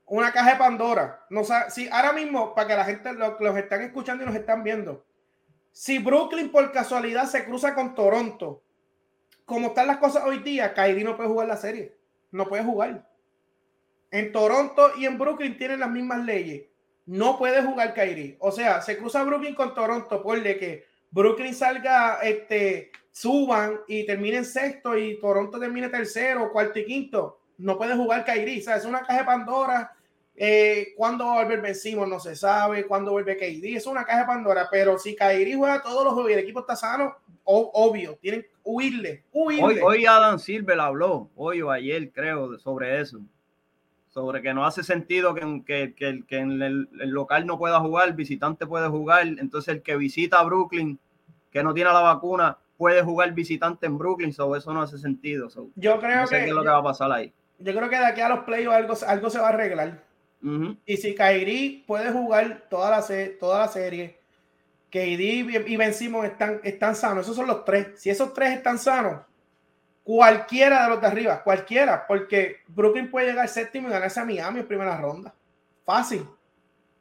una caja de Pandora. No, si ahora mismo, para que la gente los, los están escuchando y nos están viendo, si Brooklyn por casualidad se cruza con Toronto, como están las cosas hoy día, Kyrie no puede jugar la serie. No puede jugar. En Toronto y en Brooklyn tienen las mismas leyes. No puede jugar Kyrie. O sea, se cruza Brooklyn con Toronto por de que Brooklyn salga, este, suban y terminen sexto y Toronto termine tercero, cuarto y quinto. No puede jugar Kyrie. O sea, es una caja de Pandora. Eh, cuando va a volver vencimos no se sabe. Cuándo vuelve KD es una caja de Pandora. Pero si Kyrie juega todos los juegos y el equipo está sano, obvio, tienen que huirle, huirle. Hoy, hoy Adam Silver habló, hoy o ayer creo, sobre eso sobre que no hace sentido que, que, que, que en el, el, local no pueda jugar, el visitante puede jugar, entonces el que visita a Brooklyn, que no tiene la vacuna, puede jugar visitante en Brooklyn, so eso no hace sentido. So, yo creo no sé que qué es lo que va a pasar ahí. Yo creo que de aquí a los playoffs algo, algo se va a arreglar. Uh -huh. Y si Kairi puede jugar toda la, toda la serie, KD y Ben Simmons están, están sanos, esos son los tres. Si esos tres están sanos, cualquiera de los de arriba, cualquiera, porque Brooklyn puede llegar séptimo y ganarse a Miami en primera ronda. Fácil.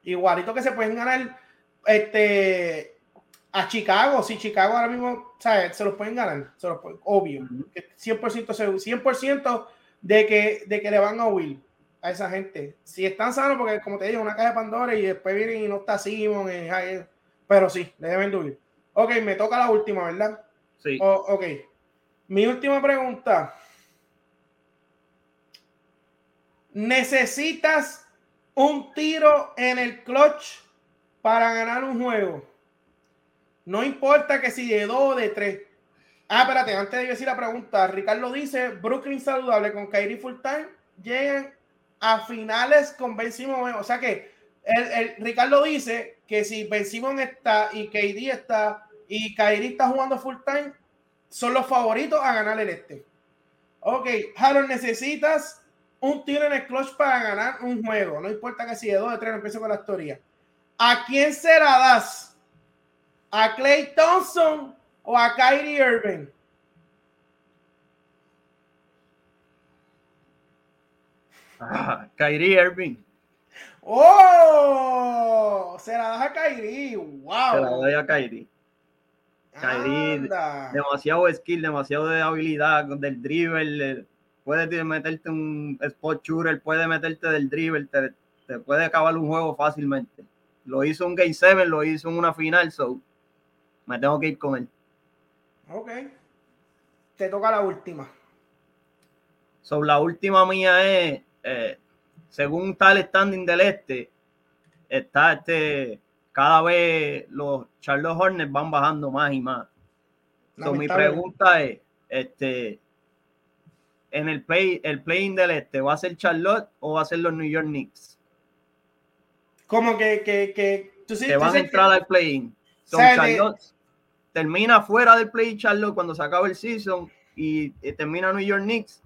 Igualito que se pueden ganar este, a Chicago. Si Chicago ahora mismo, ¿sabes? Se los pueden ganar. Se los pueden, obvio. 100% seguro. 100% de que, de que le van a huir a esa gente. Si están sanos, porque como te digo, una caja de Pandora y después vienen y no está Simon. Eh, pero sí, le deben de huir. Ok, me toca la última, ¿verdad? Sí. Oh, ok. Mi última pregunta. ¿Necesitas un tiro en el clutch para ganar un juego? No importa que si de dos o de tres. Ah, espérate, antes de decir la pregunta, Ricardo dice, Brooklyn saludable con Kyrie full time, llegan a finales con Ben Simon. O sea que el, el, Ricardo dice que si Ben Simon está y KD está y Kyrie está jugando full time, son los favoritos a ganar el este. Ok, Harold, necesitas un tiro en el clutch para ganar un juego. No importa que si de dos de tres, no empiezo con la historia. ¿A quién se la das? ¿A Clay Thompson o a Kyrie Irving? Ah, Kyrie Irving. ¡Oh! Se la das a Kyrie. ¡Wow! Se la doy a Kyrie. Kyrie, demasiado skill, demasiado de habilidad del dribble. Puede meterte un spot shooter, puede meterte del dribble, te, te, puede acabar un juego fácilmente. Lo hizo un Game 7, lo hizo en una final, so me tengo que ir con él. Ok. Te toca la última. So, la última mía es, eh, según tal standing del este, está este cada vez los Charlotte Hornets van bajando más y más. So, mi pregunta es, este, en el play, el play-in del este, ¿va a ser Charlotte o va a ser los New York Knicks? Como que, que, que, tú sí, que van a entrar que... al play-in. So, Charlotte termina fuera del play Charlotte cuando se acaba el season y, y termina New York Knicks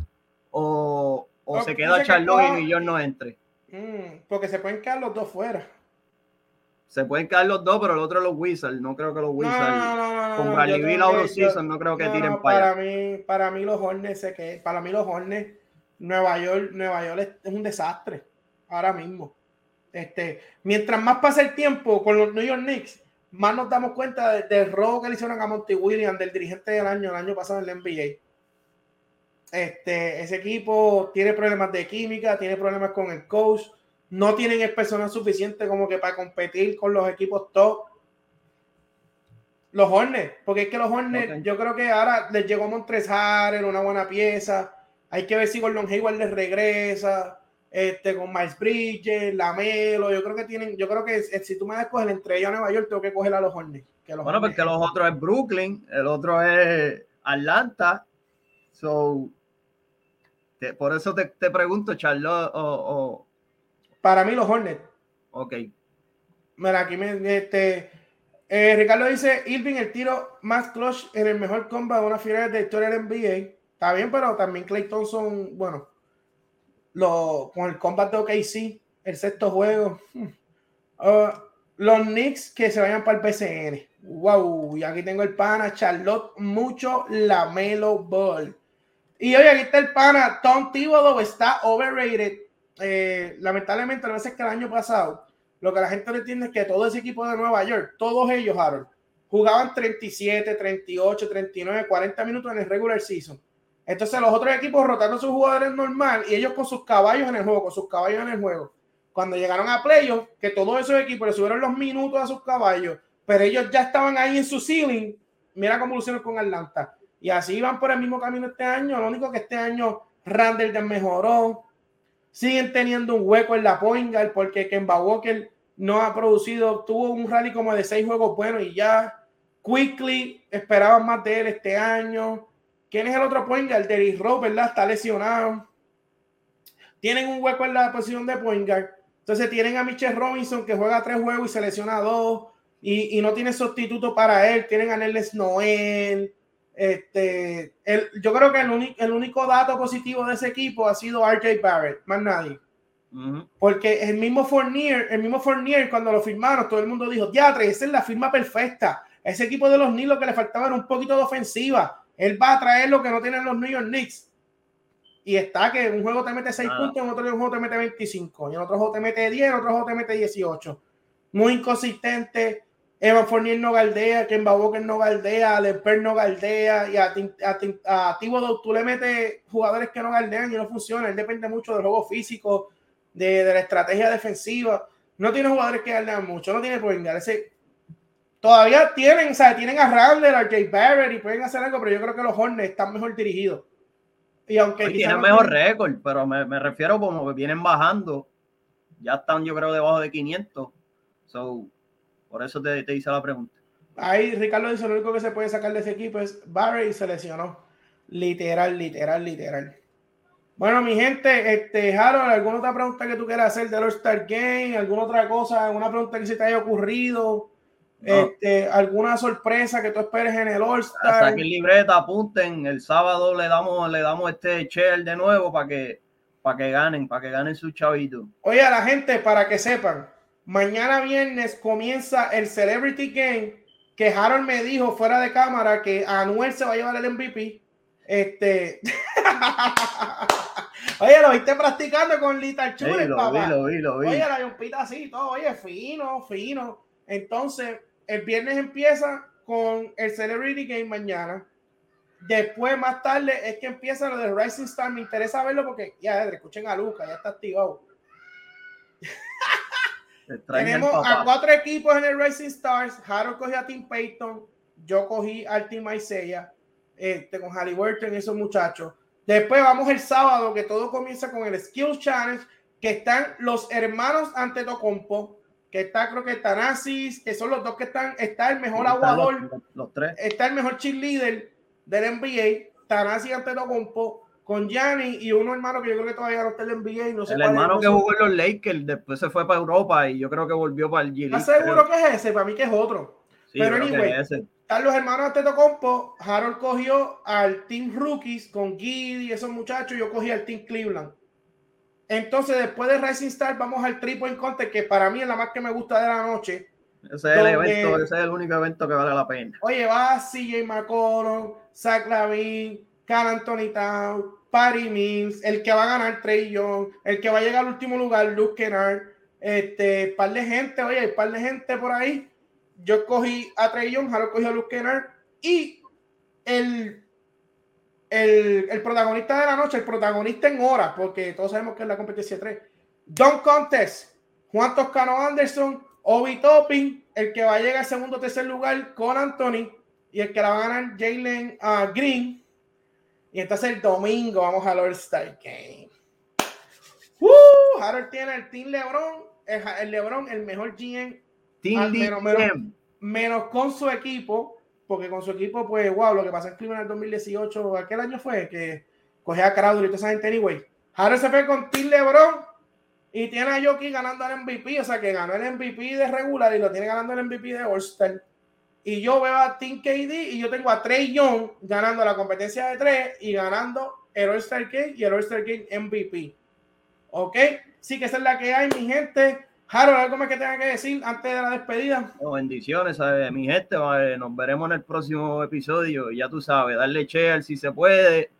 o, o se queda Charlotte y New York no entre. Mm, porque se pueden quedar los dos fuera se pueden quedar los dos, pero el otro es los Wizards. No creo que los Wizards. No, no, no, con Bradley Beal o season, no creo que tiren no, para mí, para mí los Hornets sé que para mí los Hornets Nueva York, Nueva York es un desastre ahora mismo. Este, mientras más pasa el tiempo con los New York Knicks, más nos damos cuenta del, del robo que le hicieron a Monty Williams, del dirigente del año, el año pasado en la NBA. Este, ese equipo tiene problemas de química, tiene problemas con el coach no tienen el personal suficiente como que para competir con los equipos top. Los Hornets, porque es que los Hornets, okay. yo creo que ahora les llegó Montres Harrell, una buena pieza. Hay que ver si Gordon Hayward les regresa. Este, con Miles Bridges, Lamelo, yo creo que tienen, yo creo que si tú me das coger entre ellos a Nueva York, tengo que coger a los Hornets. Que los bueno, Hornets. porque los otros es Brooklyn, el otro es Atlanta. So, te, por eso te, te pregunto, Charlotte o, o para mí los Hornets. Ok. Mira, aquí me, este, eh, Ricardo dice, Irving el tiro más clutch en el mejor combat de una final de la historia del NBA. Está bien, pero también Clay Thompson, bueno, lo, con el combat de OKC, el sexto juego. Uh, los Knicks que se vayan para el PCN. Wow, y aquí tengo el pana Charlotte, mucho Lamelo Ball. Y oye, aquí está el pana, Tom Thibodeau está overrated. Eh, lamentablemente, a veces que el año pasado, lo que la gente no entiende es que todo ese equipo de Nueva York, todos ellos, Harold, jugaban 37, 38, 39, 40 minutos en el regular season. Entonces los otros equipos rotando sus jugadores normal y ellos con sus caballos en el juego, con sus caballos en el juego. Cuando llegaron a playoffs, que todos esos equipos le subieron los minutos a sus caballos, pero ellos ya estaban ahí en su ceiling. Mira cómo lucieron con Atlanta. Y así iban por el mismo camino este año. Lo único que este año Randall mejoró. Siguen teniendo un hueco en la point porque Kemba Walker no ha producido, tuvo un rally como de seis juegos buenos y ya. Quickly esperaban más de él este año. ¿Quién es el otro point guard? Derrick Rose, ¿verdad? Está lesionado. Tienen un hueco en la posición de point guard. Entonces tienen a Michelle Robinson que juega tres juegos y se lesiona dos y, y no tiene sustituto para él. Tienen a Neles Noel. Este, el, yo creo que el, el, único dato positivo de ese equipo ha sido RJ Barrett, más nadie. Porque el mismo Fournier, el mismo Fournier, cuando lo firmaron, todo el mundo dijo, diatre, esa es la firma perfecta. Ese equipo de los Knicks lo que le faltaba era un poquito de ofensiva. Él va a traer lo que no tienen los New York Knicks. Y está que un juego te mete 6 ah. puntos, en otro juego te mete 25, y en otro juego te mete 10, en otro juego te mete 18. Muy inconsistente. Evan Fournier no galdea, Kemba Walker no galdea, Lemper no galdea, y a, a, a tú le metes jugadores que no galdean y no funciona. Él depende mucho del juego físico, de, de la estrategia defensiva. No tiene jugadores que galdean mucho, no tiene point Ese, todavía tienen, o sea, tienen a Randall, a Jay Barrett y pueden hacer algo, pero yo creo que los Hornets están mejor dirigidos. Y aunque tienen mejor récord, pero me, me, refiero como que vienen bajando. Ya están, yo creo, debajo de 500. So, por eso te, te hice la pregunta. Ahí Ricardo dice: lo único que se puede sacar de ese equipo es Barry y se lesionó. Literal, literal, literal. Bueno, mi gente, este, Harold, ¿alguna otra pregunta que tú quieras hacer del All-Star Game? ¿Alguna otra cosa? ¿Alguna pregunta que se te haya ocurrido? Este, ¿Alguna sorpresa que tú esperes en el All-Star? Saquen libreta, apunten. El sábado le damos, le damos este share de nuevo para que, para que ganen, para que ganen su chavito. Oye, a la gente, para que sepan, mañana viernes comienza el Celebrity Game que Harold me dijo fuera de cámara que Anuel se va a llevar el MVP. Este. Oye, lo viste practicando con Lita Chure, papá. lo vi, lo vi. Oye, la yompita así, todo, oye, fino, fino. Entonces, el viernes empieza con el Celebrity Game mañana. Después, más tarde, es que empieza lo de Rising Star. Me interesa verlo porque, ya, escuchen a Luca, ya está activado. Tenemos a cuatro equipos en el Rising Stars. Harold cogió a Tim Payton. Yo cogí al Team Isaiah. Este, con Halliburton y esos muchachos. Después vamos el sábado, que todo comienza con el Skills Challenge, que están los hermanos ante Tocompo que está creo que Tanasis, que son los dos que están, está el mejor aguador, los, tres. está el mejor cheerleader del NBA, Tanasis Antetokounmpo, con Gianni y uno hermano que yo creo que todavía no está en el NBA. No sé el hermano que jugó en los Lakers, después se fue para Europa y yo creo que volvió para el G ¿Estás seguro que es ese? Para mí que es otro. Pero anyway, están los hermanos Antetokounmpo, Harold cogió al Team Rookies con Giddy y esos muchachos, yo cogí al Team Cleveland. Entonces, después de Rising Star, vamos al Triple en Contest, que para mí es la más que me gusta de la noche. Ese es el evento, ese es el único evento que vale la pena. Oye, va CJ McCollum, Zach Lavin, Carl Anthony Town, Patty Mills, el que va a ganar Trey Young, el que va a llegar al último lugar, Luke Kennard, este, par de gente, oye, hay par de gente por ahí. Yo cogí a Trey Young, Harold cogió a Luke Kennard y el el, protagonista de la noche, el protagonista en horas, porque todos sabemos que es la competencia 3. Don Contest, Juan Toscano Anderson, Obi Topping, el que va a llegar al segundo o tercer lugar con Anthony y el que la va a ganar Jalen uh, Green. Y entonces el domingo vamos al All-Star Game. Uh, Harold tiene el Team LeBron, el, LeBron, el mejor GM, Team menos, menos con su equipo porque con su equipo, pues, wow, lo que pasó en Cleveland en el 2018, aquel año fue que cogía a Crowder y toda esa gente, anyway. Harry se fue con Tim LeBron y tiene a Jockey ganando el MVP, o sea, que ganó el MVP de regular y lo tiene ganando el MVP de All-Star. Y yo veo a Team KD y yo tengo a Trey Young ganando la competencia de tres y ganando el All-Star Game y el All-Star Game MVP. ¿Ok? Sí que esa es la que hay, mi gente. Harold, ¿algo más que tenga que decir antes de la despedida? bendiciones, a mi gente. Nos veremos en el próximo episodio. Ya tú sabes, darle share si se puede.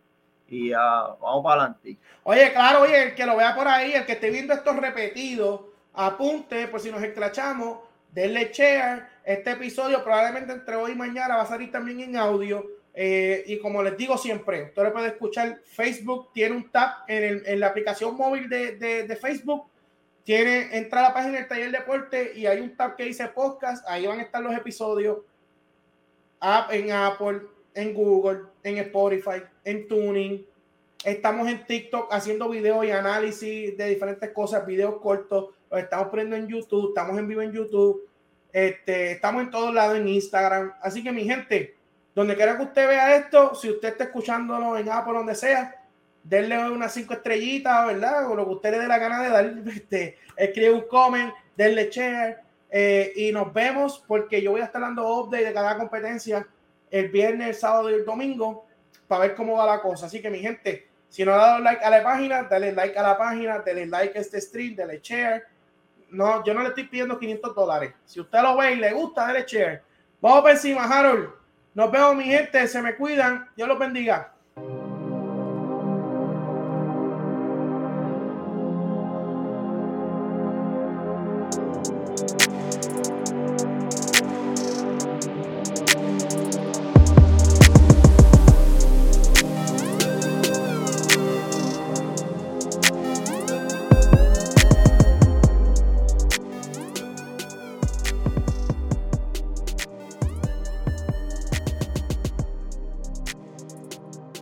y uh, vamos para adelante. Oye, claro, oye, el que lo vea por ahí, el que esté viendo esto repetido, apunte por si nos esclachamos, denle share. Este episodio probablemente entre hoy y mañana va a salir también en audio. Eh, y como les digo siempre, usted lo puede escuchar. Facebook tiene un tab en, el, en la aplicación móvil de, de, de, Facebook. Tiene, entra a la página del taller deporte y hay un tab que dice podcast. Ahí van a estar los episodios en Apple, en Google, en Spotify, en Tuning. Estamos en TikTok haciendo videos y análisis de diferentes cosas, videos cortos. Los estamos poniendo en YouTube, estamos en vivo en YouTube. Este, estamos en todos lados en Instagram. Así que mi gente, donde quiera que usted vea esto, si usted está escuchándolo en Apple, donde sea, denle unas cinco estrellitas, ¿verdad? O lo que usted le dé la gana de dar. Este, escribe un comment, denle share. Eh, y nos vemos porque yo voy a estar dando update de cada competencia el viernes, el sábado y el domingo para ver cómo va la cosa. Así que mi gente, si no ha dado like a la página, dale like a la página, dale like a este stream, dale share. No, yo no le estoy pidiendo 500 dólares. Si usted lo ve y le gusta, dale share. Vamos por encima, Harold. Nos vemos, mi gente. Se me cuidan. Dios los bendiga.